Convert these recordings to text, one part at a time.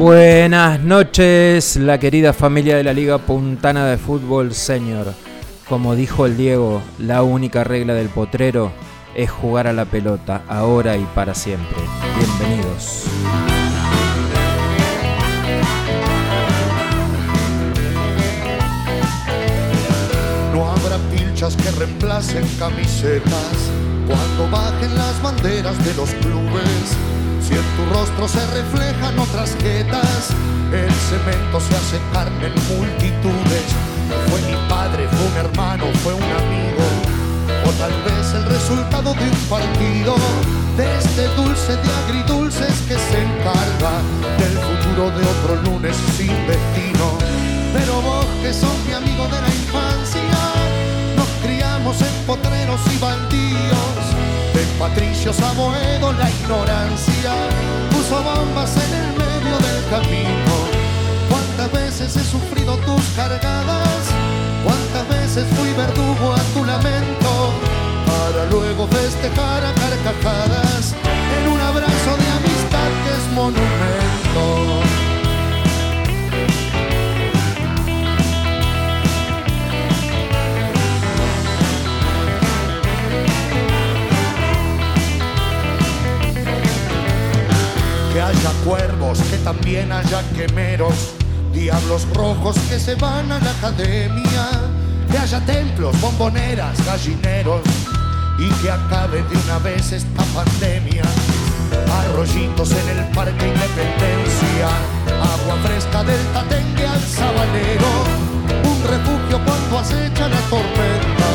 Buenas noches, la querida familia de la Liga Puntana de Fútbol Senior. Como dijo el Diego, la única regla del potrero es jugar a la pelota, ahora y para siempre. Bienvenidos. No habrá pilchas que reemplacen camisetas cuando bajen las banderas de los clubes. Si en tu rostro se reflejan otras jetas, el cemento se hace carne en multitudes. Fue mi padre, fue un hermano, fue un amigo, o tal vez el resultado de un partido, de este dulce de agridulces que se encarga del futuro de otro lunes sin destino. Pero vos que sos mi amigo de la infancia, nos criamos en potreros y baldíos, de patricios a Boedo la ignorancia puso bombas en el medio del camino. Cuántas veces he sufrido tus cargadas, cuántas veces fui verdugo a tu lamento, para luego festejar a carcajadas en un abrazo de amistad que es monumento. Cuervos, que también haya quemeros, diablos rojos que se van a la academia, que haya templos, bomboneras, gallineros y que acabe de una vez esta pandemia. Arroyitos en el Parque Independencia, agua fresca del Tatengue al Sabanero, un refugio cuando acecha la tormenta,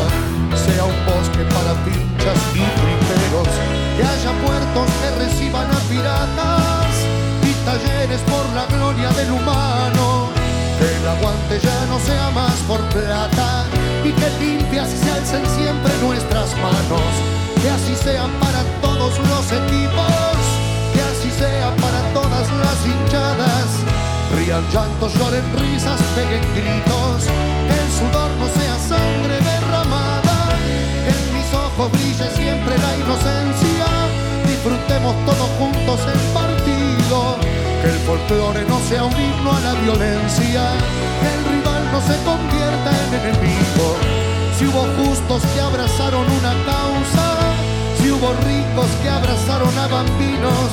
sea un bosque para pinchas y triperos, que haya puertos del humano, que el aguante ya no sea más por plata y que limpias se alcen siempre nuestras manos, que así sean para todos los equipos, que así sea para todas las hinchadas. Rían llantos, lloren risas, peguen gritos, que el sudor no sea sangre derramada, que en mis ojos brille siempre la inocencia, disfrutemos todos juntos el partido, que el folclore no sea un himno a la violencia, que el rival no se convierta en enemigo, si hubo justos que abrazaron una causa, si hubo ricos que abrazaron a bambinos,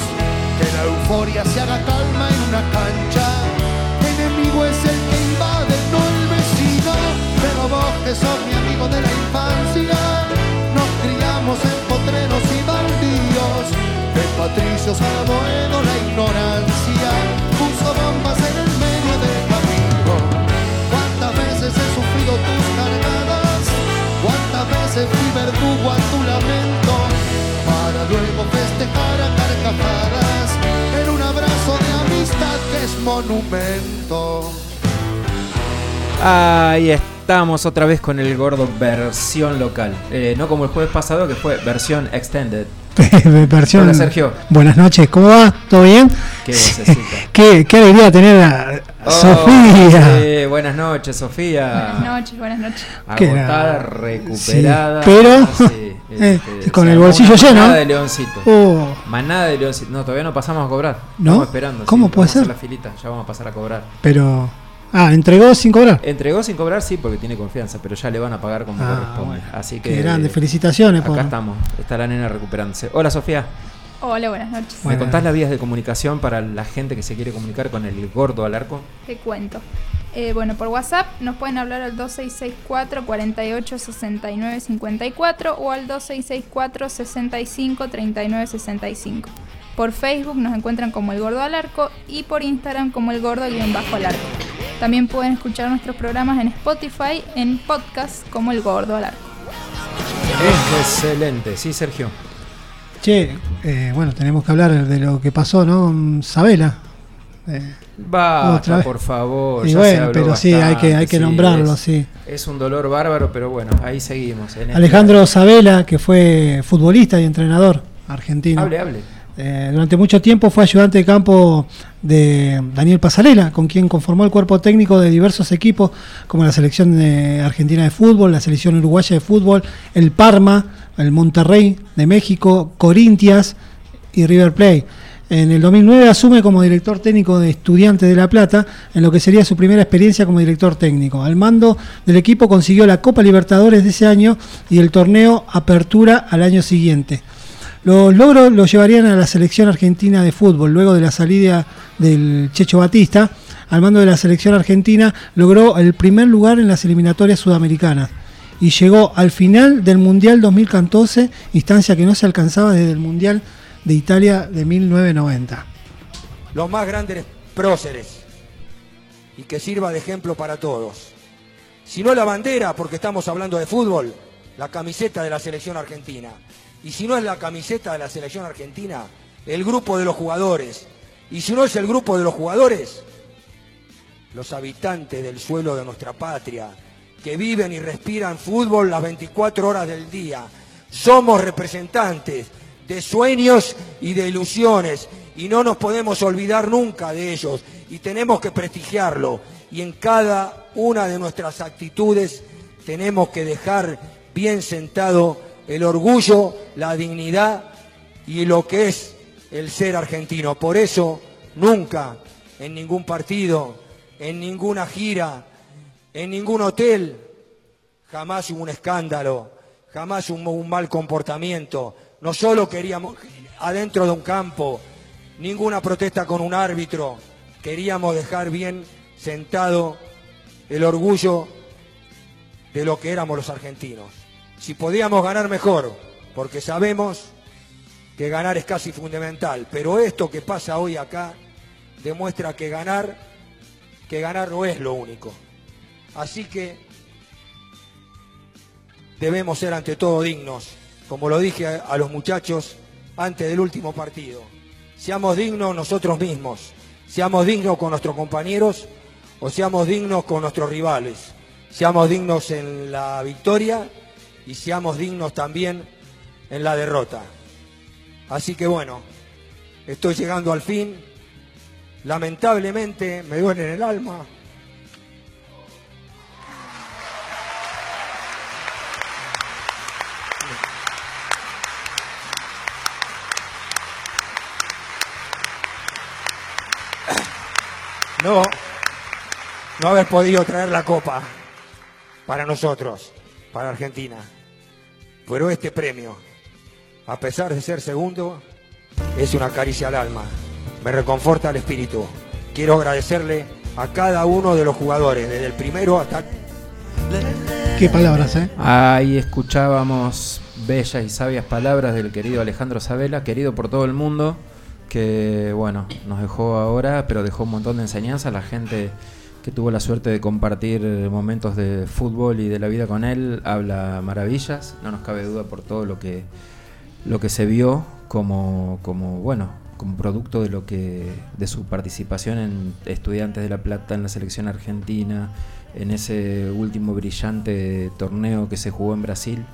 que la euforia se haga calma en una cancha. Enemigo es el que invade, no el vecino. Pero vos que sos mi amigo de la infancia, nos criamos en potreros y baldíos. De patricios a la ignorancia verdugo a tu lamento? Para luego festejar a carcajadas en un abrazo de amistad que es monumento. Ahí estamos otra vez con el gordo versión local. Eh, no como el jueves pasado que fue versión extended. Versión- Hola, Sergio. Buenas noches, ¿cómo va? ¿Todo bien? Qué qué, qué alegría tener a Oh, Sofía. sí, buenas noches, Sofía. Buenas noches, buenas noches. Agotada, era- recuperada. Sí, pero- Sí, eh, este, con el bolsillo lleno. manada de leoncito. Oh, Manada de leoncito. No, todavía no pasamos a cobrar. ¿No? Estamos esperando. ¿Cómo sí, puede vamos a hacer ser? la filita, ya vamos a pasar a cobrar. pero. Ah, entregó sin cobrar. Entregó sin cobrar, sí, porque tiene confianza, pero ya le van a pagar como Ah, corresponde. bueno. Así que. Qué grande, felicitaciones Acá por. estamos, está la nena recuperándose. Hola Sofía, Hola, buenas noches. ¿me contás las vías de comunicación para la gente que se quiere comunicar con el gordo al arco? Te cuento. Eh, bueno, por WhatsApp nos pueden hablar al 2664 48 69 54 o al 2664 65 39 65. Por Facebook nos encuentran como El Gordo al Arco y por Instagram como El Gordo-Bajo al Arco. También pueden escuchar nuestros programas en Spotify en podcast como El Gordo al Arco. Excelente, sí Sergio. Che, eh, bueno, tenemos que hablar de lo que pasó, ¿no? Sabela. Eh, Basta, por favor. y ya se bueno, habló pero sí, hay que, hay que sí, nombrarlo, es, sí. Es un dolor bárbaro, pero bueno, ahí seguimos. en este- Alejandro Sabela, que fue futbolista y entrenador argentino. Hable, hable. Eh, durante mucho tiempo fue ayudante de campo de Daniel Pasarela, con quien conformó el cuerpo técnico de diversos equipos, como la selección de argentina de fútbol, la selección uruguaya de fútbol, el Parma, el Monterrey de México, Corintias y River Plate. En el 2009 asume como director técnico de Estudiantes de La Plata, en lo que sería su primera experiencia como director técnico. Al mando del equipo consiguió la Copa Libertadores de ese año y el torneo Apertura al año siguiente. Los logros los llevarían a la selección argentina de fútbol. Luego de la salida del Checho Batista, al mando de la selección argentina, logró el primer lugar en las eliminatorias sudamericanas y llegó al final del Mundial 2014, instancia que no se alcanzaba desde el Mundial de Italia de 1990. Los más grandes próceres y que sirva de ejemplo para todos. Si no la bandera, porque estamos hablando de fútbol, la camiseta de la selección argentina. Y si no es la camiseta de la selección argentina, el grupo de los jugadores. Y si no es el grupo de los jugadores, los habitantes del suelo de nuestra patria, que viven y respiran fútbol las 24 horas del día. Somos representantes de sueños y de ilusiones y no nos podemos olvidar nunca de ellos y tenemos que prestigiarlo y en cada una de nuestras actitudes tenemos que dejar bien sentado el orgullo, la dignidad y lo que es el ser argentino. Por eso nunca en ningún partido, en ninguna gira, en ningún hotel, jamás hubo un escándalo, jamás hubo un mal comportamiento. No solo queríamos adentro de un campo, ninguna protesta con un árbitro, queríamos dejar bien sentado el orgullo de lo que éramos los argentinos. Si podíamos ganar mejor, porque sabemos que ganar es casi fundamental, pero esto que pasa hoy acá demuestra que ganar, que ganar no es lo único. Así que debemos ser ante todo dignos, como lo dije a los muchachos antes del último partido. Seamos dignos nosotros mismos, seamos dignos con nuestros compañeros o seamos dignos con nuestros rivales. Seamos dignos en la victoria y seamos dignos también en la derrota. Así que bueno, estoy llegando al fin. Lamentablemente me duele en el alma no, no haber podido traer la copa para nosotros, para Argentina. Pero este premio, a pesar de ser segundo, es una caricia al alma, me reconforta el espíritu. Quiero agradecerle a cada uno de los jugadores, desde el primero hasta... Qué palabras, ¿eh? Ahí escuchábamos bellas y sabias palabras del querido Alejandro Sabela, querido por todo el mundo que bueno, nos dejó ahora, pero dejó un montón de enseñanza. La gente que tuvo la suerte de compartir momentos de fútbol y de la vida con él habla maravillas, no nos cabe duda por todo lo que lo que se vio como, como bueno, como producto de lo que de su participación en Estudiantes de La Plata en la selección argentina, en ese último brillante torneo que se jugó en Brasil,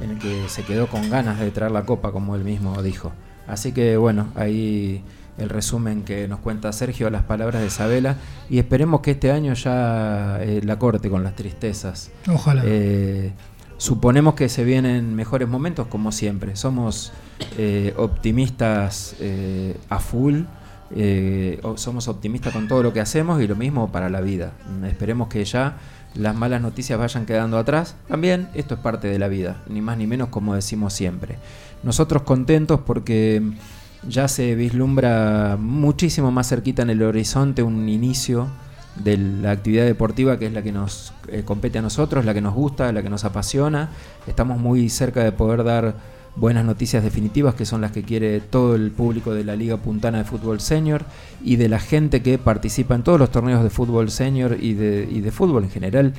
en el que se quedó con ganas de traer la copa, como él mismo dijo. Así que bueno, ahí el resumen que nos cuenta Sergio, las palabras de Isabela, y esperemos que este año ya eh, la corte con las tristezas. Ojalá. Eh, suponemos que se vienen mejores momentos, como siempre. Somos eh, optimistas a full, somos optimistas con todo lo que hacemos y lo mismo para la vida. Esperemos que ya las malas noticias vayan quedando atrás. También esto es parte de la vida, ni más ni menos como decimos siempre. Nosotros contentos porque ya se vislumbra muchísimo más cerquita en el horizonte un inicio de la actividad deportiva que es la que nos eh, compete a nosotros, la que nos gusta, la que nos apasiona. Estamos muy cerca de poder dar buenas noticias definitivas que son las que quiere todo el público de la Liga Puntana de Fútbol Senior y de la gente que participa en todos los torneos de fútbol senior y de, y de fútbol en general,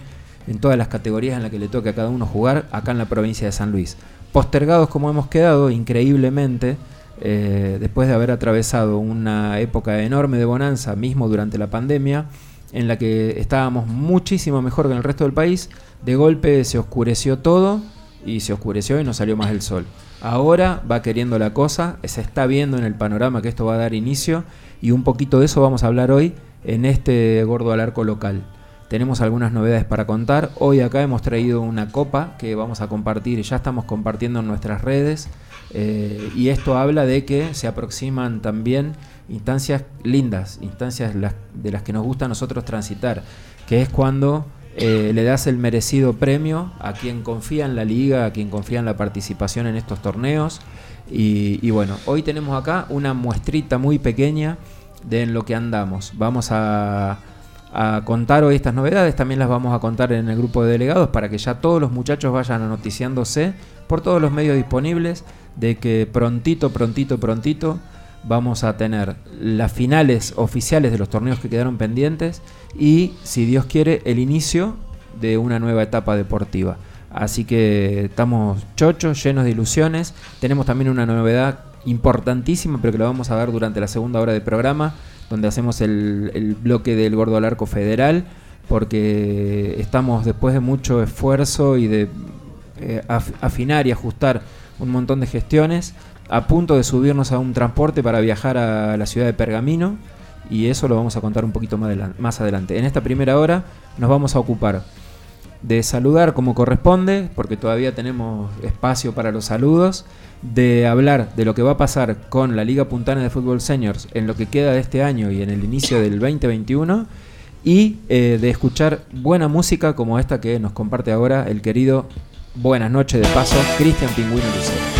en todas las categorías en las que le toque a cada uno jugar acá en la provincia de San Luis postergados como hemos quedado, increíblemente, eh, después de haber atravesado una época enorme de bonanza, mismo durante la pandemia, en la que estábamos muchísimo mejor que en el resto del país, de golpe se oscureció todo y se oscureció y no salió más el sol. Ahora va queriendo la cosa, se está viendo en el panorama que esto va a dar inicio y un poquito de eso vamos a hablar hoy en este gordo al arco local. tenemos algunas novedades para contar. Hoy acá hemos traído una copa que vamos a compartir, ya estamos compartiendo en nuestras redes. Eh, y esto habla de que se aproximan también instancias lindas, instancias de las que nos gusta a nosotros transitar, que es cuando eh, le das el merecido premio a quien confía en la liga, a quien confía en la participación en estos torneos. Y, bueno, hoy tenemos acá una muestrita muy pequeña de en lo que andamos. Vamos a, a contar hoy estas novedades, también las vamos a contar en el grupo de delegados para que ya todos los muchachos vayan anoticiándose por todos los medios disponibles de que prontito, prontito, prontito vamos a tener las finales oficiales de los torneos que quedaron pendientes y, si Dios quiere, el inicio de una nueva etapa deportiva. Así que estamos chochos, llenos de ilusiones. Tenemos también una novedad importantísima, pero que lo vamos a ver durante la segunda hora del programa, donde hacemos el, bloque del Gordo al Arco Federal, porque estamos después de mucho esfuerzo y de eh, afinar y ajustar un montón de gestiones, a punto de subirnos a un transporte para viajar a la ciudad de Pergamino y eso lo vamos a contar un poquito más adelante. En esta primera hora nos vamos a ocupar de saludar como corresponde, porque todavía tenemos espacio para los saludos, de hablar de lo que va a pasar con la Liga Puntana de Fútbol Seniors en lo que queda de este año y en el inicio del 2021, y eh, de escuchar buena música como esta que nos comparte ahora el querido Buenas noches de paso, Cristian Pingüino Lucero.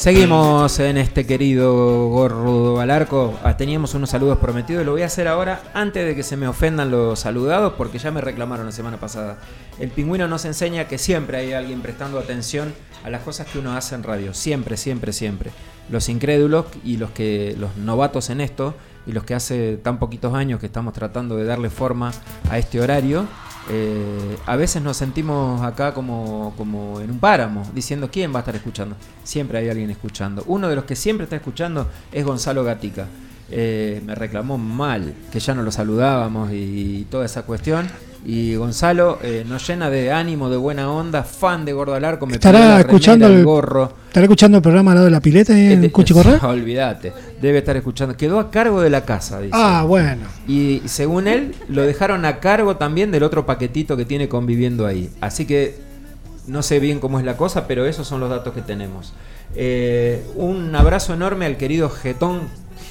Seguimos en este querido gorro al arco. Ah, teníamos unos saludos prometidos. Lo voy a hacer ahora antes de que se me ofendan los saludados porque ya me reclamaron la semana pasada. El pingüino nos enseña que siempre hay alguien prestando atención a las cosas que uno hace en radio. Siempre, siempre, siempre. Los incrédulos y los que los novatos en esto y los que hace tan poquitos años que estamos tratando de darle forma a este horario eh, a veces nos sentimos acá como, como en un páramo, diciendo quién va a estar escuchando. Siempre hay alguien escuchando. Uno de los que siempre está escuchando es Gonzalo Gatica. Eh, me reclamó mal que ya no lo saludábamos y toda esa cuestión. Y Gonzalo eh, nos llena de ánimo, de buena onda, fan de Gordo al Arco. Me estará escuchando el gorro. ¿Estará escuchando el programa al lado de la pileta en Cuchi Olvídate, debe estar escuchando. Quedó a cargo de la casa, dice. Ah, bueno. Y según él, lo dejaron a cargo también del otro paquetito que tiene conviviendo ahí. Así que no sé bien cómo es la cosa, pero esos son los datos que tenemos. Eh, un abrazo enorme al querido Getón,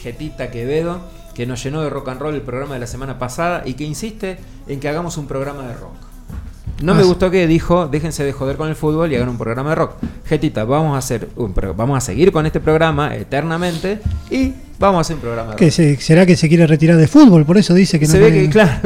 Getita Quevedo que nos llenó de rock and roll el programa de la semana pasada y que insiste en que hagamos un programa de rock. No me gustó que dijo, déjense de joder con el fútbol y hagan un programa de rock. Getita, vamos a hacer un, vamos a seguir con este programa eternamente y Vamos a hacer un programa. ¿Qué, ¿Será que se quiere retirar de fútbol? Por eso dice que no. Se ve que, claro,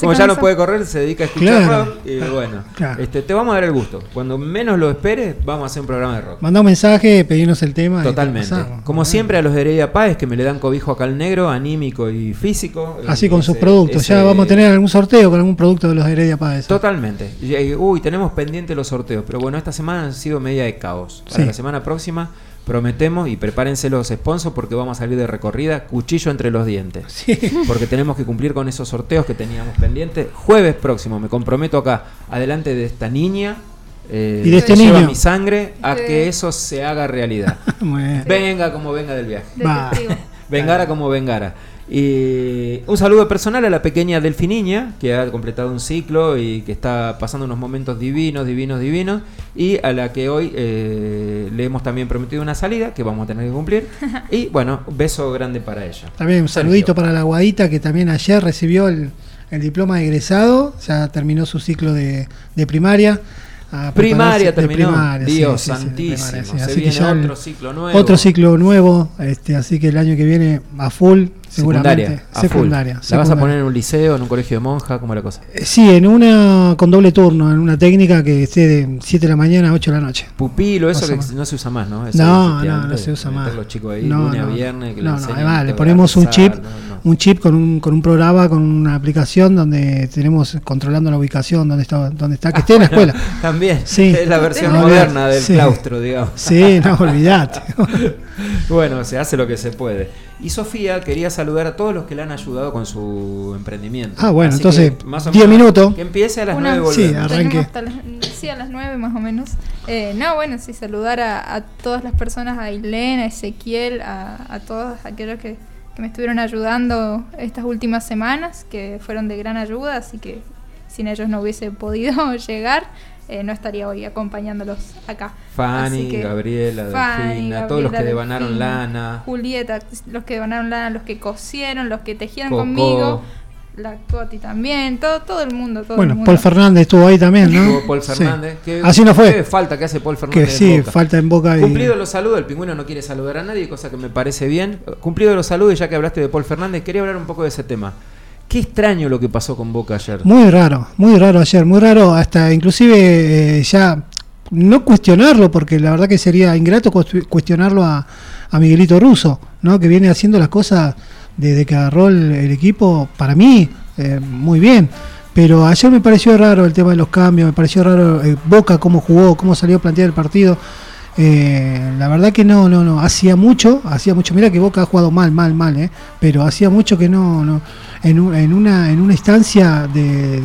como ya no puede correr, se dedica a escuchar rock. Y bueno, este, te vamos a dar el gusto. Cuando menos lo esperes, vamos a hacer un programa de rock. Manda un mensaje, pedirnos el tema. Totalmente. Como siempre, a los de Heredia Páez, que me le dan cobijo acá al negro, anímico y físico. Así con sus productos. ya vamos a tener algún sorteo con algún producto de los de Heredia Páez. Totalmente. Uy, tenemos pendiente los sorteos. Pero bueno, esta semana han sido media de caos. Para la semana próxima prometemos y prepárense los sponsors porque vamos a salir de recorrida cuchillo entre los dientes. Porque tenemos que cumplir con esos sorteos que teníamos pendientes. Jueves próximo, me comprometo acá, adelante de esta niña. Eh, y de este niño. mi sangre a que eso se haga realidad. venga como venga del viaje. Vengara como vengara. Y un saludo personal a la pequeña Delfiniña, que ha completado un ciclo y que está pasando unos momentos divinos, divinos, divinos. Y a la que hoy eh, le hemos también prometido una salida, que vamos a tener que cumplir. Y bueno, un beso grande para ella. También un saludito para la Guadita, que también ayer recibió el, diploma de egresado, ya terminó su ciclo de, de primaria. primaria terminó. Dios santísimo. se viene otro ciclo nuevo. Otro ciclo nuevo, este, así que el año que viene a full Secundaria. Secundaria. ¿La vas a poner en un liceo, en un colegio de monja? ¿Cómo es la cosa? Eh, sí, en una con doble turno, en una técnica que esté de 7 de la mañana a 8 de la noche. Pupilo, eso que no se usa más, ¿no? no, no, no se usa más. Los chicos ahí, no, lunes a viernes. no, no, además le ponemos un chip, un chip con un, con un programa, con una aplicación donde tenemos controlando la ubicación, donde está, donde está que esté en la escuela. También, sí. es la versión moderna del claustro, digamos. Sí, no, olvidate. bueno, se hace lo que se puede. Y Sofía quería saludar a todos los que le han ayudado con su emprendimiento. Ah, bueno, entonces, 10 minutos. Que empiece a las 9 Sí, arranque. sí, a las 9 más o menos. Eh, no, bueno, sí, saludar a, todas las personas, a Ilén, a Ezequiel, a, todos aquellos que, que me estuvieron ayudando estas últimas semanas, que fueron de gran ayuda, así que sin ellos no hubiese podido llegar. Eh, no estaría hoy acompañándolos acá. Fanny, Gabriela, Delfina, todos los que devanaron lana. Julieta, los que devanaron lana, los que cosieron, los que tejieron conmigo. La Coti también, todo, todo el mundo. Todo bueno, el mundo. Paul Fernández estuvo ahí también, ¿no? Estuvo Paul Fernández. Así no fue. ¿Qué falta que hace Paul Fernández? Que sí, falta en boca. Y... Cumplido los saludos, el pingüino no quiere saludar a nadie, cosa que me parece bien. Cumplido los saludos, ya que hablaste de Paul Fernández, quería hablar un poco de ese tema. Qué extraño lo que pasó con Boca ayer. Muy raro, muy raro ayer, muy raro, hasta inclusive eh, ya no cuestionarlo, porque la verdad que sería ingrato cuestionarlo a, Miguelito Russo, ¿no? que viene haciendo las cosas desde que agarró el, equipo, para mí, eh, muy bien. Pero ayer me pareció raro el tema de los cambios, me pareció raro eh, Boca cómo jugó, cómo salió a plantear el partido. La verdad que no, no, no, hacía mucho, hacía mucho, mira que Boca ha jugado mal, mal, mal, eh, pero hacía mucho que no, no en, en, una, en una instancia de,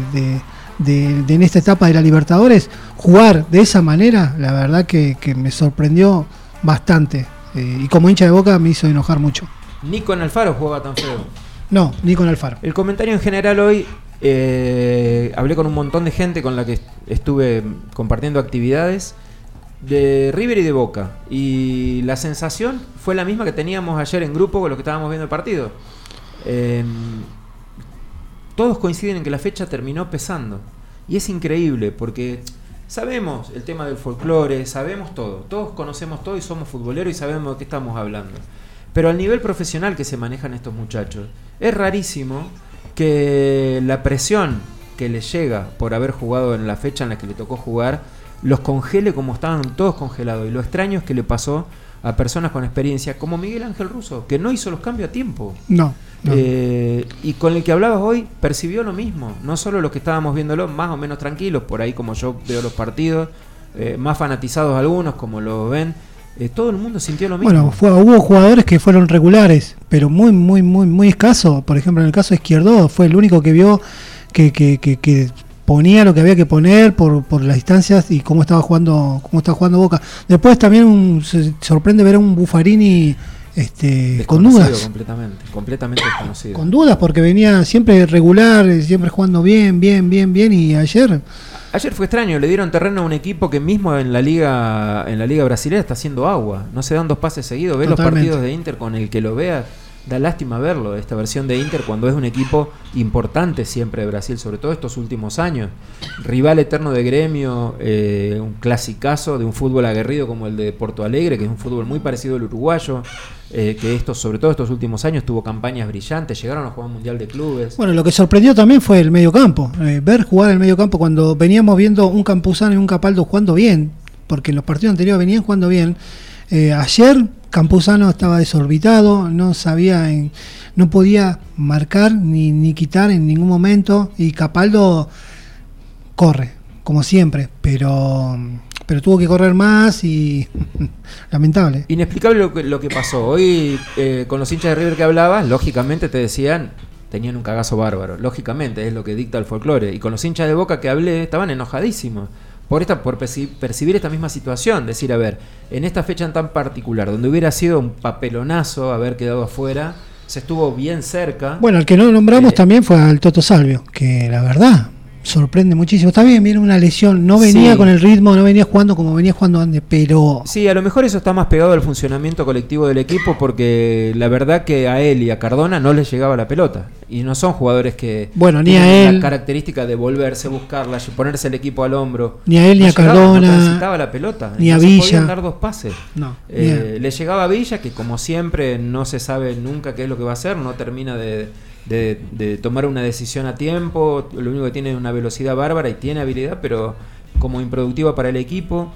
de, en esta etapa de la Libertadores, jugar de esa manera, la verdad que, me sorprendió bastante. Eh, y como hincha de boca me hizo enojar mucho. Ni con Alfaro jugaba tan feo. No, ni con Alfaro. El comentario en general hoy, eh, hablé con un montón de gente con la que estuve compartiendo actividades de River y de Boca. Y la sensación fue la misma que teníamos ayer en grupo con los que estábamos viendo el partido. Eh, todos coinciden en que la fecha terminó pesando. Y es increíble porque Sabemos el tema del folclore, sabemos todo, todos conocemos todo y somos futboleros y sabemos de qué estamos hablando. Pero al nivel profesional que se manejan estos muchachos, es rarísimo que la presión que les llega por haber jugado en la fecha en la que le tocó jugar, los congele como estaban todos congelados. Y lo extraño es que le pasó a personas con experiencia, como Miguel Ángel Russo, que no hizo los cambios a tiempo. No. no. Eh, y con el que hablabas hoy percibió lo mismo. No solo los que estábamos viéndolo más o menos tranquilos, por ahí como yo veo los partidos, eh, más fanatizados algunos como lo ven. eh, todo el mundo sintió lo mismo. Bueno, fue- hubo jugadores que fueron regulares, pero muy, muy, muy, muy escaso. Por ejemplo, en el caso de Izquierdo, fue el único que vio que, que, que, que ponía lo que había que poner por, por las distancias y cómo estaba jugando cómo estaba jugando Boca. Después también un- se sorprende ver a un Buffarini este, con dudas. Completamente, completamente desconocido. Con dudas porque venía siempre regular, eh, siempre jugando bien, bien, bien, bien y ayer Ayer fue extraño, le dieron terreno a un equipo que mismo en la liga en la liga brasileña está haciendo agua. No se dan dos pases seguidos. Ves los partidos de Inter con el que lo veas, da lástima verlo, esta versión de Inter cuando es un equipo importante siempre de Brasil, sobre todo estos últimos años. Rival eterno de gremio, eh, un clasicazo de un fútbol aguerrido como el de Porto Alegre, que es un fútbol muy parecido al uruguayo, eh, que estos, sobre todo estos últimos años tuvo campañas brillantes, llegaron a jugar un mundial de clubes. Bueno, lo que sorprendió también fue el medio campo. eh, ver jugar el medio campo cuando veníamos viendo un Campuzano y un Capaldo jugando bien, porque en los partidos anteriores venían jugando bien. eh, ayer Campuzano estaba desorbitado, no sabía, en- no podía marcar ni, ni quitar en ningún momento y Capaldo corre, como siempre, pero, pero tuvo que correr más y lamentable. Inexplicable lo que, lo que pasó. Hoy, eh, con los hinchas de River que hablabas, lógicamente te decían, tenían un cagazo bárbaro. Lógicamente, es lo que dicta el folclore. Y con los hinchas de Boca que hablé, estaban enojadísimos. Por, esta, por perci- percibir esta misma situación. Decir, a ver, en esta fecha tan particular, donde hubiera sido un papelonazo haber quedado afuera, se estuvo bien cerca. Bueno, el que no nombramos Eh, también fue al Toto Salvio, que la verdad sorprende muchísimo. Está bien, viene una lesión, no venía Sí. con el ritmo, no venía jugando como venía jugando antes, pero Sí, a lo mejor eso está más pegado al funcionamiento colectivo del equipo porque la verdad que a él y a Cardona no les llegaba la pelota. Y no son jugadores que Bueno, ni tienen a él. la característica de volverse, buscarla, ponerse el equipo al hombro. Ni a él, ni No a llegaba, Cardona, No la pelota. ni a Villa. dar dos pases. no. Eh, le llegaba a Villa, que como siempre no se sabe nunca qué es lo que va a hacer, no termina de, de- de tomar una decisión a tiempo, lo único que tiene es una velocidad bárbara y tiene habilidad, pero como improductiva para el equipo.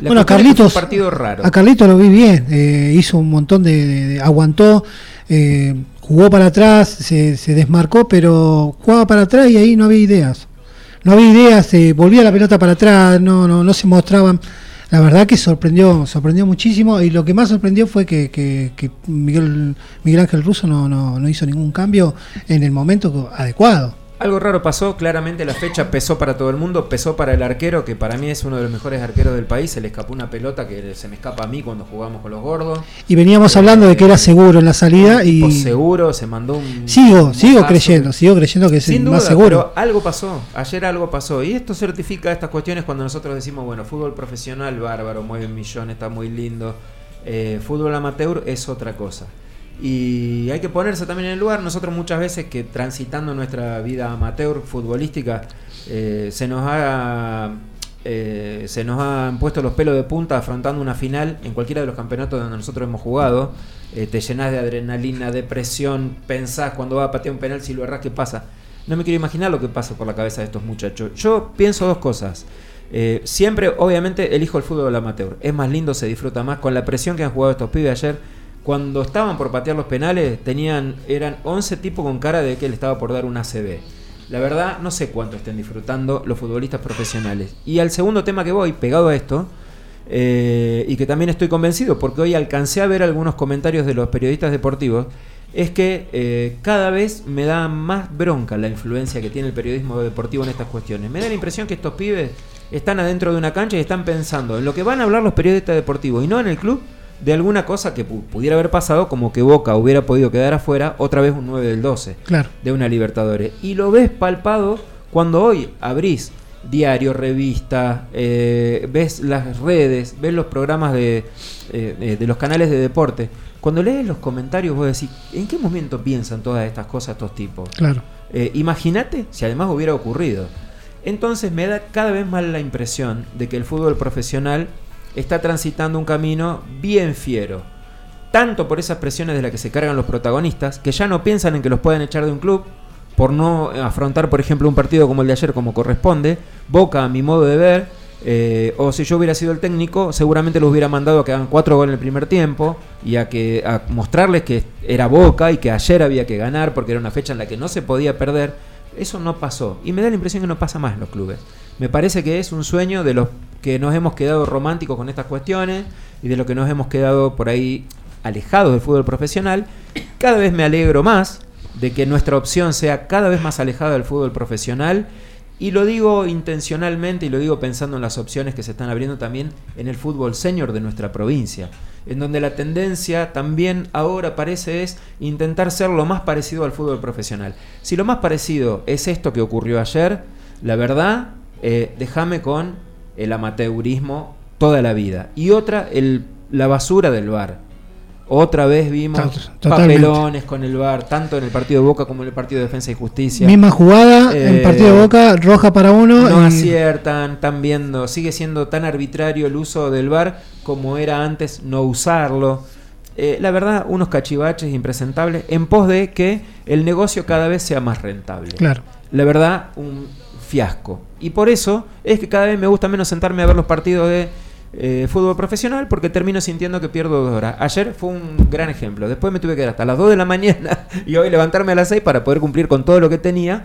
La bueno, a Carlitos, un partido raro. a Carlitos lo vi bien, eh, hizo un montón de, de- de- aguantó, eh, jugó para atrás, se, se desmarcó, pero jugaba para atrás y ahí no había ideas. No había ideas, eh, volvía la pelota para atrás, no, no, no se mostraban. La verdad que sorprendió, sorprendió muchísimo y lo que más sorprendió fue que, Miguel, Ángel Russo no hizo ningún cambio en el momento adecuado. Algo raro pasó, claramente la fecha pesó para todo el mundo, pesó para el arquero, que para mí es uno de los mejores arqueros del país, se le escapó una pelota que se me escapa a mí cuando jugamos con los gordos. Y veníamos hablando de que era seguro en la salida y seguro, se mandó un... sigo, un sigo creyendo, sigo creyendo que es Sin el duda, más seguro. pero algo pasó, ayer algo pasó. Y esto certifica estas cuestiones cuando nosotros decimos, bueno, fútbol profesional, bárbaro, mueven millones, está muy lindo. Eh, fútbol amateur es otra cosa. Y hay que ponerse también en el lugar. Nosotros muchas veces que transitando nuestra vida amateur futbolística, eh, se nos ha... eh, se nos han puesto los pelos de punta afrontando una final en cualquiera de los campeonatos donde nosotros hemos jugado. Eh, te llenas de adrenalina, de presión, pensás cuando va a patear un penal si lo errás, ¿qué pasa? No me quiero imaginar lo que pasa por la cabeza de estos muchachos. Yo pienso dos cosas. Siempre, obviamente, elijo el fútbol amateur. Es más lindo, se disfruta más. Con la presión que han jugado estos pibes ayer, cuando estaban por patear los penales, tenían, eran 11 tipos con cara de que él estaba por dar una CB. La verdad, no sé cuánto estén disfrutando los futbolistas profesionales. Y al segundo tema que voy, pegado a esto, eh, y que también estoy convencido, porque hoy alcancé a ver algunos comentarios de los periodistas deportivos, es que eh, cada vez me da más bronca la influencia que tiene el periodismo deportivo en estas cuestiones. Me da la impresión que estos pibes están adentro de una cancha y están pensando en lo que van a hablar los periodistas deportivos y no en el club de alguna cosa que pu- pudiera haber pasado, como que Boca hubiera podido quedar afuera otra vez un 9 del 12 Claro. de una Libertadores. Y lo ves palpado cuando hoy abrís diario, revista, eh, ves las redes, ves los programas de, eh, de- de los canales de deporte. Cuando lees los comentarios vos decís, ¿en qué momento piensan todas estas cosas estos tipos? Claro. Eh, Imagínate si además hubiera ocurrido. Entonces me da cada vez más la impresión de que el fútbol profesional está transitando un camino bien fiero. Tanto por esas presiones de las que se cargan los protagonistas, que ya no piensan en que los pueden echar de un club, por no afrontar, por ejemplo, un partido como el de ayer como corresponde. Boca, a mi modo de ver, eh, o si yo hubiera sido el técnico, seguramente los hubiera mandado a que hagan cuatro goles en el primer tiempo y a que a mostrarles que era Boca y que ayer había que ganar porque era una fecha en la que no se podía perder. Eso no pasó y me da la impresión que no pasa más en los clubes. Me parece que es un sueño de los que nos hemos quedado románticos con estas cuestiones y de los que nos hemos quedado por ahí alejados del fútbol profesional. Cada vez me alegro más de que nuestra opción sea cada vez más alejada del fútbol profesional y lo digo intencionalmente y lo digo pensando en las opciones que se están abriendo también en el fútbol senior de nuestra provincia, en donde la tendencia también ahora parece es intentar ser lo más parecido al fútbol profesional. Si lo más parecido es esto que ocurrió ayer, la verdad, eh, déjame con el amateurismo toda la vida. Y otra, el, la basura del bar. Otra vez vimos papelones con el VAR, tanto en el partido de Boca como en el partido de Defensa y Justicia. Misma jugada, en el partido de Boca, roja para uno. No aciertan, están viendo, sigue siendo tan arbitrario el uso del VAR como era antes no usarlo. Eh, la verdad, unos cachivaches impresentables en pos de que el negocio cada vez sea más rentable. Claro. La verdad, un fiasco. Y por eso es que cada vez me gusta menos sentarme a ver los partidos de eh, fútbol profesional porque termino sintiendo que pierdo dos horas. Ayer fue un gran ejemplo. Después me tuve que quedar hasta las 2 de la mañana y hoy levantarme a las 6 para poder cumplir con todo lo que tenía.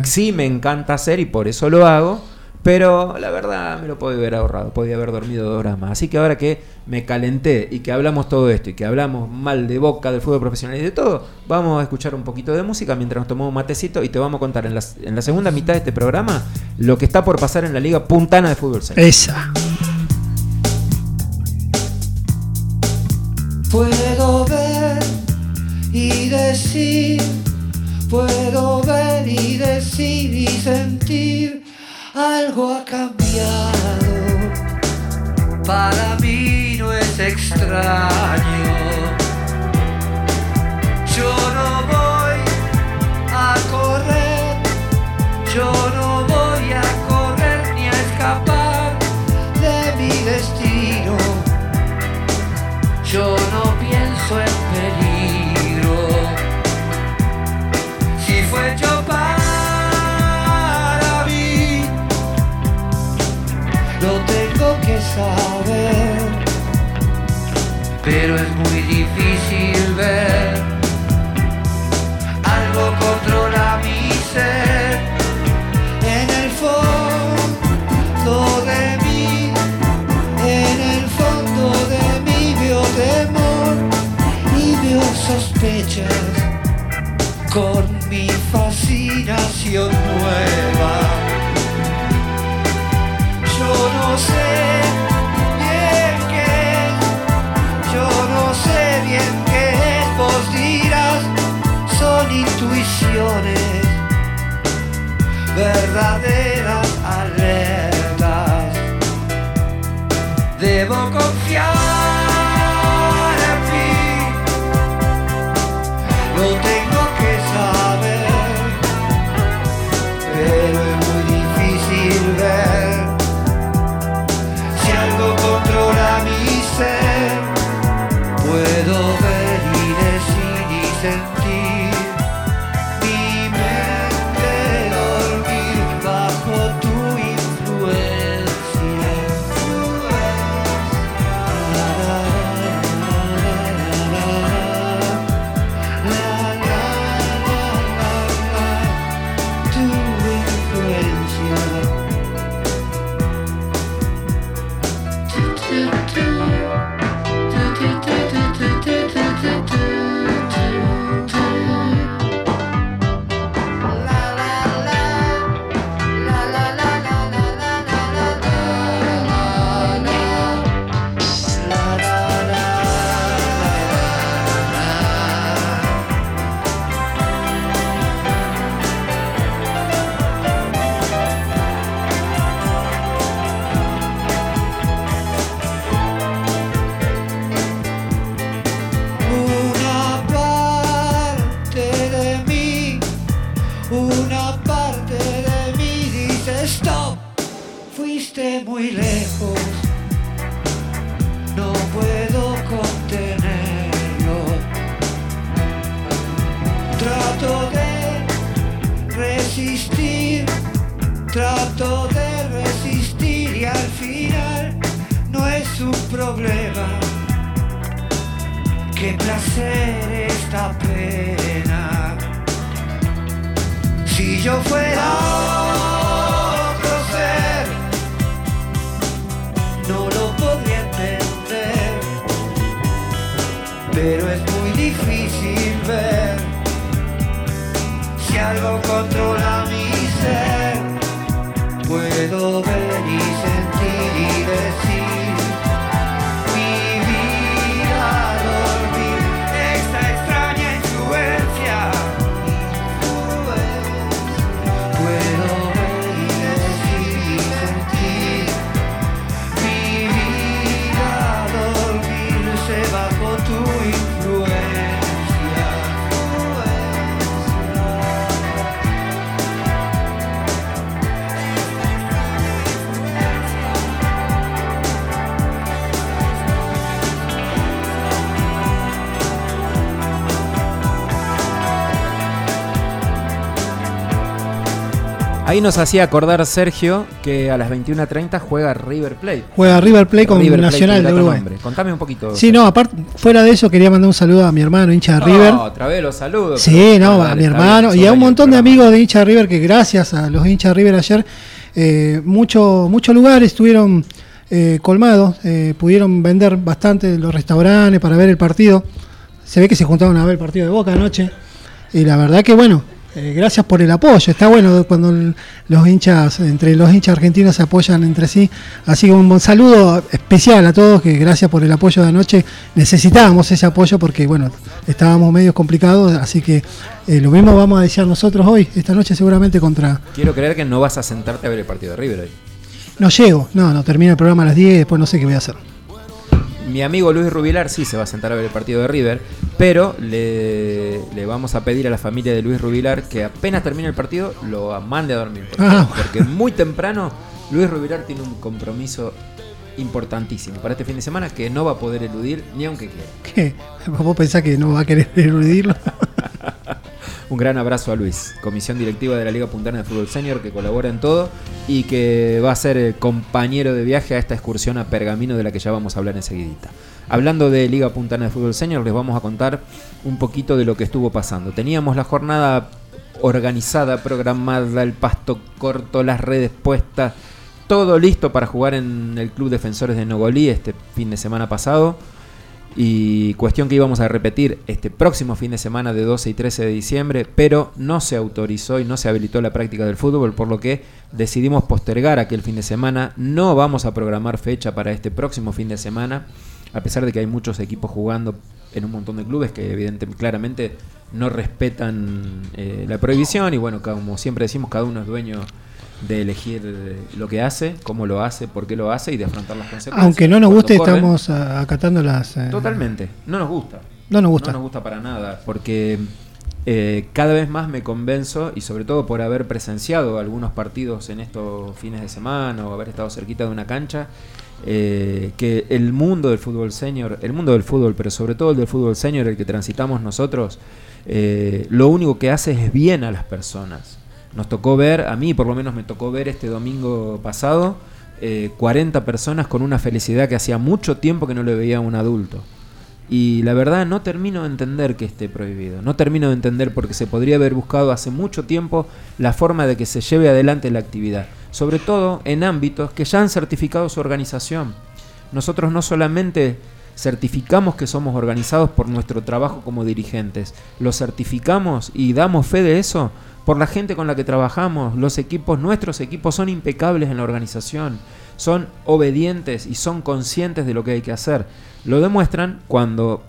que sí me encanta hacer y por eso lo hago. Pero la verdad me lo podía haber ahorrado, podía haber dormido dos horas más. Así que ahora que me calenté y que hablamos todo esto y que hablamos mal de boca, del fútbol profesional y de todo, vamos a escuchar un poquito de música mientras nos tomamos un matecito y te vamos a contar en la, en la segunda mitad de este programa lo que está por pasar en la Liga Puntana de Fútbol Esa. Puedo ver y decir, puedo ver y decir y sentir, algo ha cambiado. Para mí no es extraño. Yo no voy a saber. Pero es muy difícil ver. Algo controla mi ser. En el fondo de mí, en el fondo de mí veo temor y veo sospechas con mi fascinación nueva. Yo no sé intuiciones verdaderas alertas. Debo confiar Ahí nos hacía acordar Sergio que a las 21.30 juega River Plate. Juega River Plate con River Nacional de Uruguay. nombre. Contame un poquito. Sí, no, aparte, fuera de eso quería mandar un saludo a mi hermano, hincha de No, River. otra vez los saludos. Sí, no, dale, a mi hermano bien, y a un montón de amigos de hincha de River que gracias a los hinchas de River ayer, eh, mucho- muchos lugares estuvieron eh, colmados, eh, pudieron vender bastante los restaurantes para ver el partido. Se ve que se juntaron a ver el partido de Boca anoche y la verdad que bueno, eh, gracias por el apoyo. Está bueno cuando los hinchas, entre los hinchas argentinos se apoyan entre sí. Así que un buen saludo especial a todos, que gracias por el apoyo de anoche. Necesitábamos ese apoyo porque bueno, estábamos medio complicados, así que eh, lo mismo vamos a desear nosotros hoy, esta noche seguramente contra... Quiero creer que no vas a sentarte a ver el partido de River hoy. No llego, no, no, termina el programa a las 10 después no sé qué voy a hacer. Mi amigo Luis Rubilar sí se va a sentar a ver el partido de River, pero le, le vamos a pedir a la familia de Luis Rubilar que apenas termine el partido lo mande a dormir. Porque, Ah. porque muy temprano Luis Rubilar tiene un compromiso importantísimo para este fin de semana que no va a poder eludir ni aunque quiera. ¿Qué? ¿Vos pensás que no va a querer eludirlo? Un gran abrazo a Luis, comisión directiva de la Liga Puntana de Fútbol Senior, que colabora en todo y que va a ser eh, compañero de viaje a esta excursión a Pergamino de la que ya vamos a hablar enseguidita. Hablando de Liga Puntana de Fútbol Senior, les vamos a contar un poquito de lo que estuvo pasando. Teníamos la jornada organizada, programada, el pasto corto, las redes puestas, todo listo para jugar en el Club Defensores de Nogolí este fin de semana pasado. Y cuestión que íbamos a repetir este próximo fin de semana de 12 y 13 de diciembre, pero no se autorizó y no se habilitó la práctica del fútbol, por lo que decidimos postergar aquel fin de semana. No vamos a programar fecha para este próximo fin de semana, a pesar de que hay muchos equipos jugando en un montón de clubes que evidentemente claramente no respetan eh, la prohibición y bueno, como siempre decimos, cada uno es dueño de elegir lo que hace, cómo lo hace, por qué lo hace y de afrontar las consecuencias. Aunque no nos Cuando guste, corren. estamos acatando las... eh, Totalmente, no nos gusta. No nos gusta. No nos gusta para nada, porque eh, cada vez más me convenzo, y sobre todo por haber presenciado algunos partidos en estos fines de semana o haber estado cerquita de una cancha, eh, que el mundo del fútbol senior, el mundo del fútbol, pero sobre todo el del fútbol senior, el que transitamos nosotros, eh, lo único que hace es bien a las personas. Nos tocó ver, a mí por lo menos me tocó ver este domingo pasado, eh, 40 personas con una felicidad que hacía mucho tiempo que no le veía a un adulto. Y la verdad no termino de entender que esté prohibido. No termino de entender porque se podría haber buscado hace mucho tiempo la forma de que se lleve adelante la actividad. Sobre todo en ámbitos que ya han certificado su organización. Nosotros no solamente certificamos que somos organizados por nuestro trabajo como dirigentes, lo certificamos y damos fe de eso por la gente con la que trabajamos. Los equipos, nuestros equipos son impecables en la organización, son obedientes y son conscientes de lo que hay que hacer. Lo demuestran cuando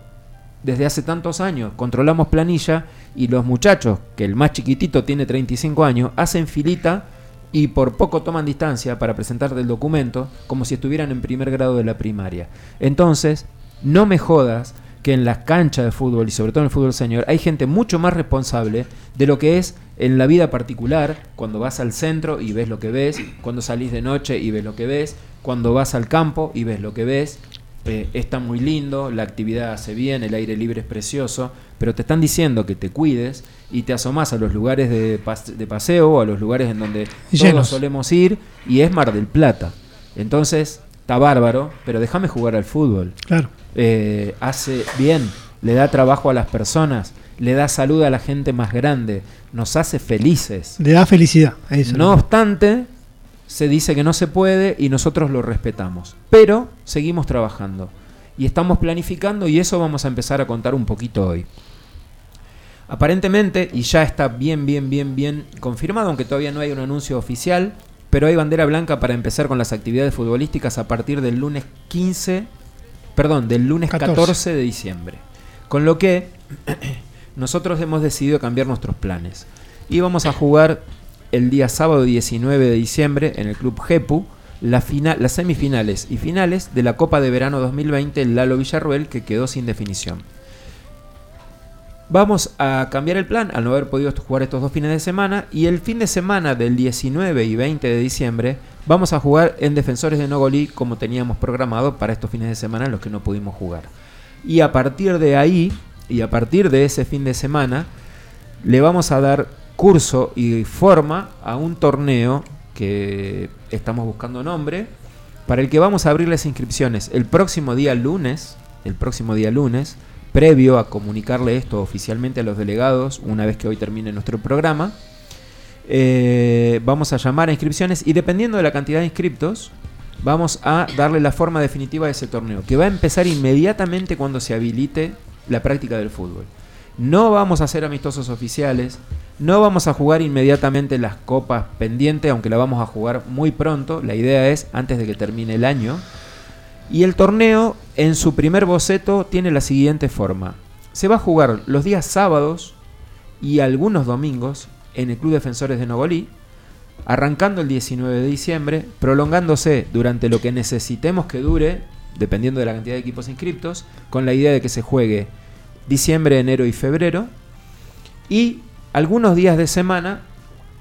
desde hace tantos años controlamos planilla y los muchachos, que el más chiquitito tiene 35 años, hacen filita y por poco toman distancia para presentar el documento como si estuvieran en primer grado de la primaria. Entonces, no me jodas que en las canchas de fútbol y sobre todo en el fútbol señor hay gente mucho más responsable de lo que es en la vida particular, cuando vas al centro y ves lo que ves, cuando salís de noche y ves lo que ves, cuando vas al campo y ves lo que ves, eh, está muy lindo, la actividad hace bien, el aire libre es precioso, pero te están diciendo que te cuides y te asomás a los lugares de, pas- de paseo o a los lugares en donde Y todos llenos. solemos ir y es Mar del Plata. Entonces, está bárbaro, pero déjame jugar al fútbol. Claro. Eh, hace bien, le da trabajo a las personas, le da salud a la gente más grande, nos hace felices. Le da felicidad. Eso. No obstante, se dice que no se puede y nosotros lo respetamos. Pero seguimos trabajando y estamos planificando y eso vamos a empezar a contar un poquito hoy. Aparentemente, y ya está bien, bien, bien, bien confirmado, aunque todavía no hay un anuncio oficial, pero hay bandera blanca para empezar con las actividades futbolísticas a partir del lunes 15, perdón, del lunes 14, 14 de diciembre. Con lo que nosotros hemos decidido cambiar nuestros planes. Y vamos a jugar el día sábado 19 de diciembre en el Club Jepu las semifinales y finales de la Copa de Verano 2020 Lalo Villarruel que quedó sin definición. Vamos a cambiar el plan al no haber podido jugar estos dos fines de semana y el fin de semana del 19 y 20 de diciembre vamos a jugar en Defensores de Nogolí como teníamos programado para estos fines de semana en los que no pudimos jugar. Y a partir de ahí y a partir de ese fin de semana le vamos a dar curso y forma a un torneo que estamos buscando nombre para el que vamos a abrir las inscripciones el próximo día lunes, el próximo día lunes, previo a comunicarle esto oficialmente a los delegados una vez que hoy termine nuestro programa. eh, vamos a llamar a inscripciones y dependiendo de la cantidad de inscriptos, vamos a darle la forma definitiva de ese torneo, que va a empezar inmediatamente cuando se habilite la práctica del fútbol. No vamos a hacer amistosos oficiales, no vamos a jugar inmediatamente las copas pendientes, aunque la vamos a jugar muy pronto. La idea es antes de que termine el año. Y el torneo, en su primer boceto, tiene la siguiente forma. Se va a jugar los días sábados y algunos domingos en el Club Defensores de Nogolí, arrancando el 19 de diciembre, prolongándose durante lo que necesitemos que dure, dependiendo de la cantidad de equipos inscriptos, con la idea de que se juegue diciembre, enero y febrero, y algunos días de semana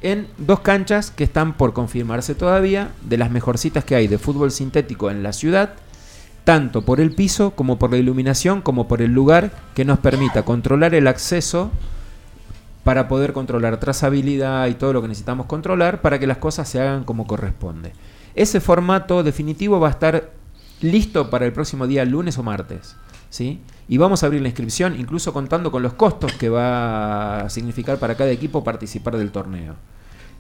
en dos canchas que están por confirmarse todavía, de las mejorcitas que hay de fútbol sintético en la ciudad, tanto por el piso como por la iluminación, como por el lugar que nos permita controlar el acceso para poder controlar trazabilidad y todo lo que necesitamos controlar para que las cosas se hagan como corresponde. Ese formato definitivo va a estar listo para el próximo día, lunes o martes. ¿sí? Y vamos a abrir la inscripción, incluso contando con los costos que va a significar para cada equipo participar del torneo.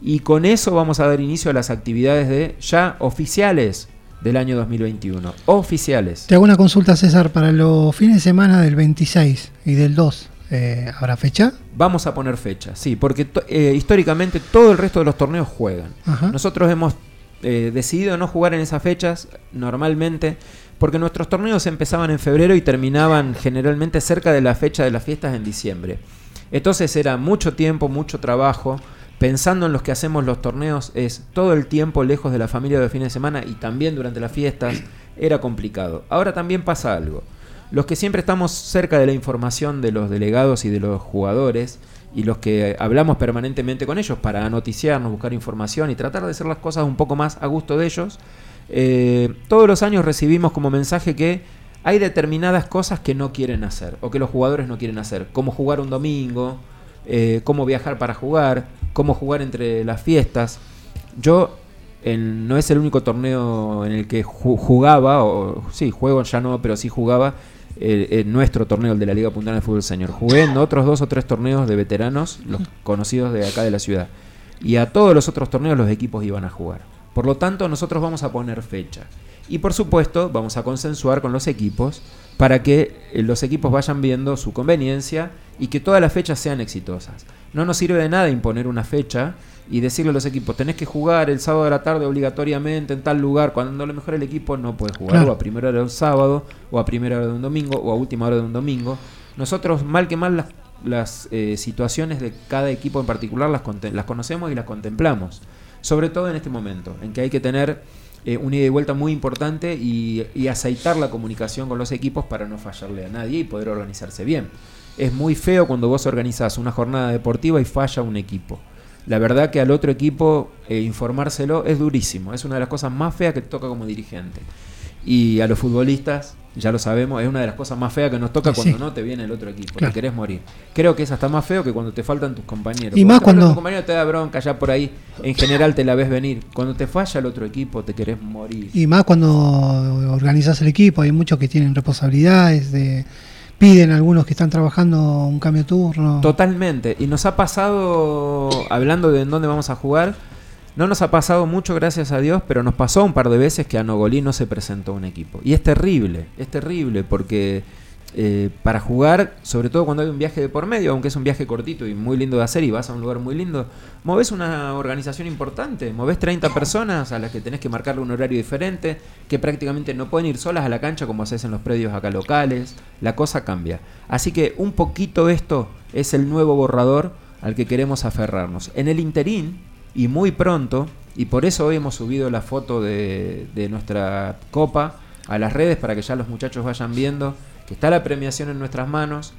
Y con eso vamos a dar inicio a las actividades de ya oficiales del año 2021. Oficiales. Te hago una consulta, César, para los fines de semana del 26 y del 2. eh, ¿Habrá fecha? Vamos a poner fecha, sí, porque eh, históricamente todo el resto de los torneos juegan. Ajá. Nosotros hemos eh, decidido no jugar en esas fechas normalmente porque nuestros torneos empezaban en febrero y terminaban generalmente cerca de la fecha de las fiestas en diciembre. Entonces era mucho tiempo, mucho trabajo. Pensando en los que hacemos los torneos es todo el tiempo lejos de la familia de fines de semana y también durante las fiestas era complicado. Ahora también pasa algo. Los que siempre estamos cerca de la información de los delegados y de los jugadores y los que hablamos permanentemente con ellos para noticiarnos, buscar información y tratar de hacer las cosas un poco más a gusto de ellos, eh, todos los años recibimos como mensaje que hay determinadas cosas que no quieren hacer o que los jugadores no quieren hacer, como jugar un domingo, eh, cómo viajar para jugar, cómo jugar entre las fiestas. Yo en- no es el único torneo en el que ju- jugaba, o sí, juego ya no, pero sí jugaba eh, en nuestro torneo, el de la Liga Puntana de Fútbol Señor. Jugué otros dos o tres torneos de veteranos, los conocidos de acá de la ciudad. Y a todos los otros torneos los equipos iban a jugar. Por lo tanto, nosotros vamos a poner fecha. Y por supuesto, vamos a consensuar con los equipos para que eh, los equipos vayan viendo su conveniencia y que todas las fechas sean exitosas. No nos sirve de nada imponer una fecha y decirle a los equipos, tenés que jugar el sábado de la tarde obligatoriamente en tal lugar, cuando a lo mejor el equipo no puede jugar Claro. o a primera hora de un sábado, o a primera hora de un domingo, o a última hora de un domingo. Nosotros, mal que mal, las, las, eh, situaciones de cada equipo en particular las, las conocemos y las contemplamos. Sobre todo en este momento, en que hay que tener eh, una ida y vuelta muy importante y, y aceitar la comunicación con los equipos para no fallarle a nadie y poder organizarse bien. Es muy feo cuando vos organizás una jornada deportiva y falla un equipo. La verdad que al otro equipo eh, informárselo es durísimo. Es una de las cosas más feas que te toca como dirigente. Y a los futbolistas, ya lo sabemos, es una de las cosas más feas que nos toca cuando sí. no te viene el otro equipo. Claro. Te querés morir. Creo que es hasta más feo que cuando te faltan tus compañeros. Y más cuando- tus compañeros te da bronca ya por ahí. En general te la ves venir. Cuando te falla el otro equipo, te querés morir. Y más cuando organizas el equipo, hay muchos que tienen responsabilidades, de, piden algunos que están trabajando un cambio turno. Totalmente. Y nos ha pasado, hablando de en dónde vamos a jugar, no nos ha pasado mucho, gracias a Dios, pero nos pasó un par de veces que a Nogolí no se presentó un equipo. Y es terrible, es terrible, porque eh, para jugar, sobre todo cuando hay un viaje de por medio, aunque es un viaje cortito y muy lindo de hacer y vas a un lugar muy lindo, moves una organización importante, moves 30 personas a las que tenés que marcarle un horario diferente, que prácticamente no pueden ir solas a la cancha como haces en los predios acá locales, la cosa cambia. Así que un poquito esto es el nuevo borrador al que queremos aferrarnos. En el interín, y muy pronto, y por eso hoy hemos subido la foto de, de nuestra copa a las redes para que ya los muchachos vayan viendo que está la premiación en nuestras manos.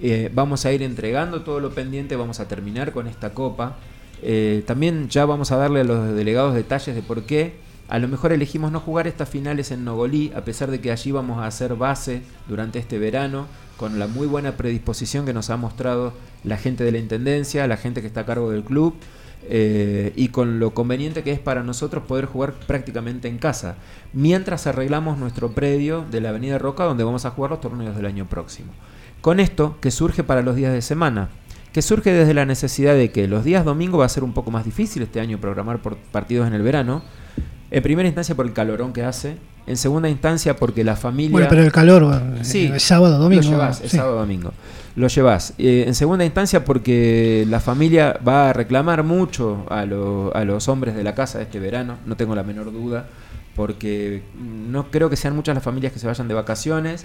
Eh, vamos a ir entregando todo lo pendiente, vamos a terminar con esta copa. Eh, también ya vamos a darle a los delegados detalles de por qué. A lo mejor elegimos no jugar estas finales en Nogolí, a pesar de que allí vamos a hacer base durante este verano, con la muy buena predisposición que nos ha mostrado la gente de la Intendencia, la gente que está a cargo del club, eh, y con lo conveniente que es para nosotros poder jugar prácticamente en casa, mientras arreglamos nuestro predio de la Avenida Roca, donde vamos a jugar los torneos del año próximo. Con esto, que surge para los días de semana, que surge desde la necesidad de que los días domingo va a ser un poco más difícil este año programar por partidos en el verano. En primera instancia por el calorón que hace, en segunda instancia porque la familia... Bueno, pero el calor, Sí, es sábado, domingo. Lo llevas, sí. sábado domingo. Lo llevas. Eh, en segunda instancia porque la familia va a reclamar mucho a, lo- a los hombres de la casa este verano, no tengo la menor duda, porque no creo que sean muchas las familias que se vayan de vacaciones.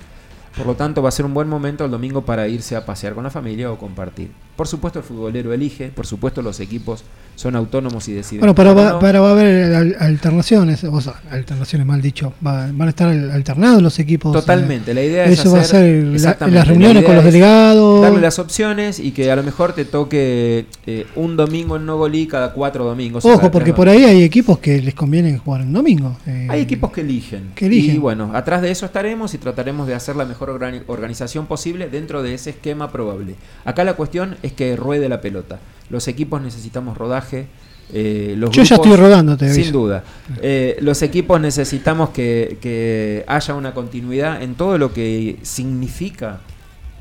Por lo tanto, va a ser un buen momento el domingo para irse a pasear con la familia o compartir. Por supuesto, el futbolero elige, por supuesto, los equipos son autónomos y deciden. Bueno, pero va, pero va a haber al- alternaciones, o sea, alternaciones mal dicho, va- van a estar al- alternados los equipos. eh, Totalmente, la idea es Eso va a hacer- ser la- las la reuniones con los delegados. darle las opciones y que a lo mejor te toque eh, un domingo en Nogolí cada cuatro domingos. Ojo, porque por ahí hay equipos que les conviene jugar un domingo. eh, Hay equipos que eligen. que eligen. Y bueno, atrás de eso estaremos y trataremos de hacer la mejor organi- organización posible dentro de ese esquema probable. Acá la cuestión es que ruede la pelota. Los equipos necesitamos rodaje. eh, los Yo ya estoy rodando, te Sin duda. Eh, los equipos necesitamos que, que haya una continuidad en todo lo que significa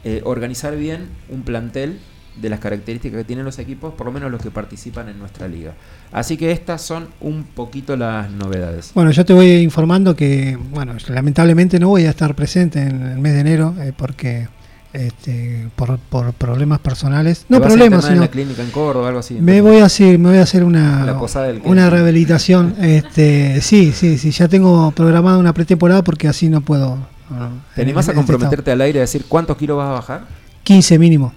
eh, organizar bien un plantel de las características que tienen los equipos, por lo menos los que participan en nuestra liga. Así que estas son un poquito las novedades. Bueno, yo te voy informando que, bueno, lamentablemente no voy a estar presente en el mes de enero eh, porque este, por, por problemas personales. ¿Te No a problemas, en sino la clínica en Córdoba algo así? me voy a hacer, me voy a hacer una, una rehabilitación. Este, sí, sí, sí, ya tengo programada una pretemporada porque así no puedo. no, ¿Te en animás a este comprometerte al aire y decir cuántos kilos vas a bajar? 15 mínimo.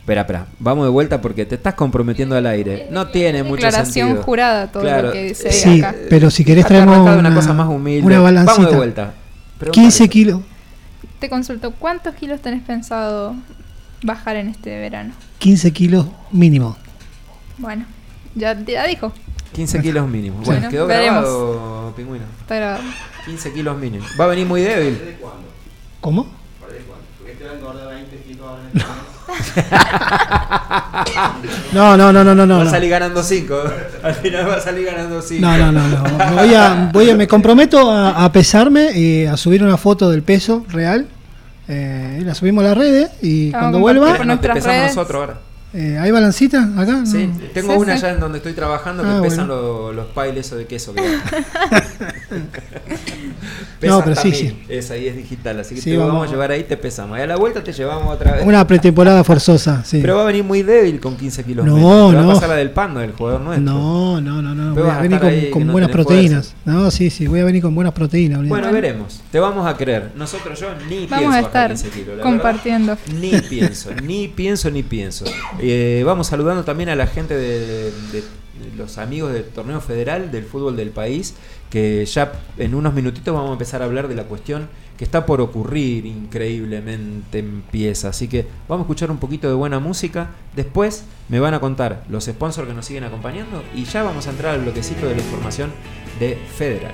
Espera, espera, vamos de vuelta porque te estás comprometiendo al aire. No tiene mucho Declaración sentido. jurada todo Claro. lo que dice Sí, acá. pero si querés arrancado una, una cosa más humilde. una Vamos de vuelta. Pregunta 15 eso. kilos. Te consulto, ¿cuántos kilos tenés pensado bajar en este verano? 15 kilos mínimo. Bueno, ya, ya dijo, 15 kilos mínimo. Bueno, Bueno, quedó veremos. grabado, pingüino. está grabado. 15 kilos mínimo. Va a venir muy débil. ¿Cómo? No, no, no, no, no, no. va a salir ganando 5. Al final va a salir ganando 5. No, no, no, no. Voy a, voy a, me comprometo a, a pesarme y a subir una foto del peso real. Eh, la subimos a las redes y Vamos cuando vuelva, nuestras pesamos redes. nosotros ahora. Eh, ¿hay balancita acá? No. Sí, tengo Sí, una sí. ya en donde estoy trabajando que Ah, pesan bueno. los piles o de queso. Que No, pero sí, sí. Esa ahí es digital, así que Sí, te vamos, vamos. a llevar ahí te pesamos. Y a la vuelta te llevamos otra vez. Una pretemporada forzosa, sí. Pero va a venir muy débil con 15 kilos No. Te va no. a pasar la del pando, del jugador nuestro. No, no, no, no. Pero Voy vas a a venir con, no buenas proteínas. No, sí, sí, voy a venir con buenas proteínas. Bueno, veremos. Te vamos a creer. Nosotros yo ni pienso Vamos a bajar estar 15 kilos, la compartiendo. verdad. Ni pienso, ni pienso, ni pienso. Eh, vamos saludando también a la gente de, de los amigos del torneo federal del fútbol del país, que ya en unos minutitos vamos a empezar a hablar de la cuestión que está por ocurrir increíblemente empieza. Así que vamos a escuchar un poquito de buena música. Después me van a contar los sponsors que nos siguen acompañando y ya vamos a entrar al bloquecito de la información de Federal.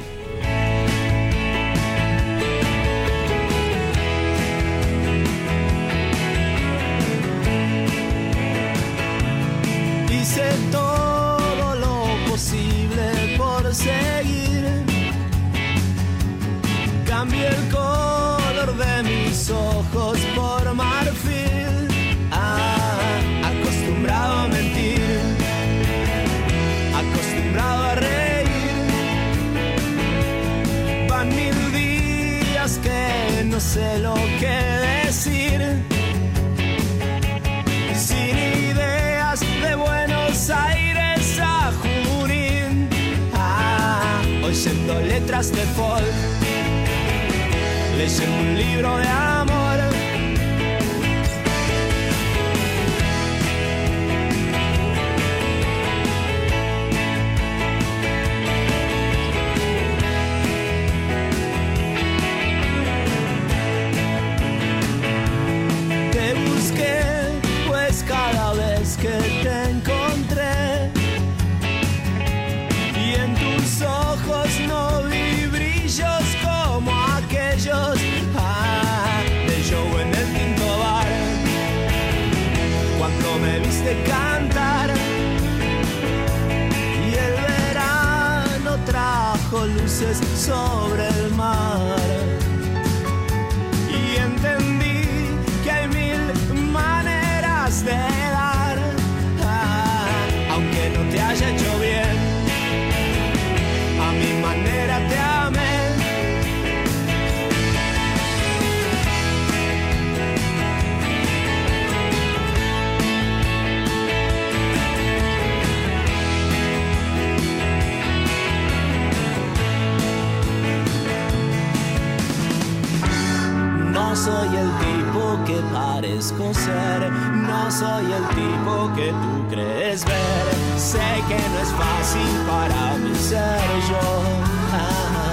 Cambié el color de mis ojos por marfil. Ah, acostumbrado a mentir, acostumbrado a reír. Van mil días que no sé lo que decir sin ideas de Buenos Aires a Junín. Ah, oyendo letras de folk, leyendo un libro de amor. Soy el tipo que parezco ser, no soy el tipo que tú crees ver. Sé que no es fácil para mí ser yo. Ah. Ah.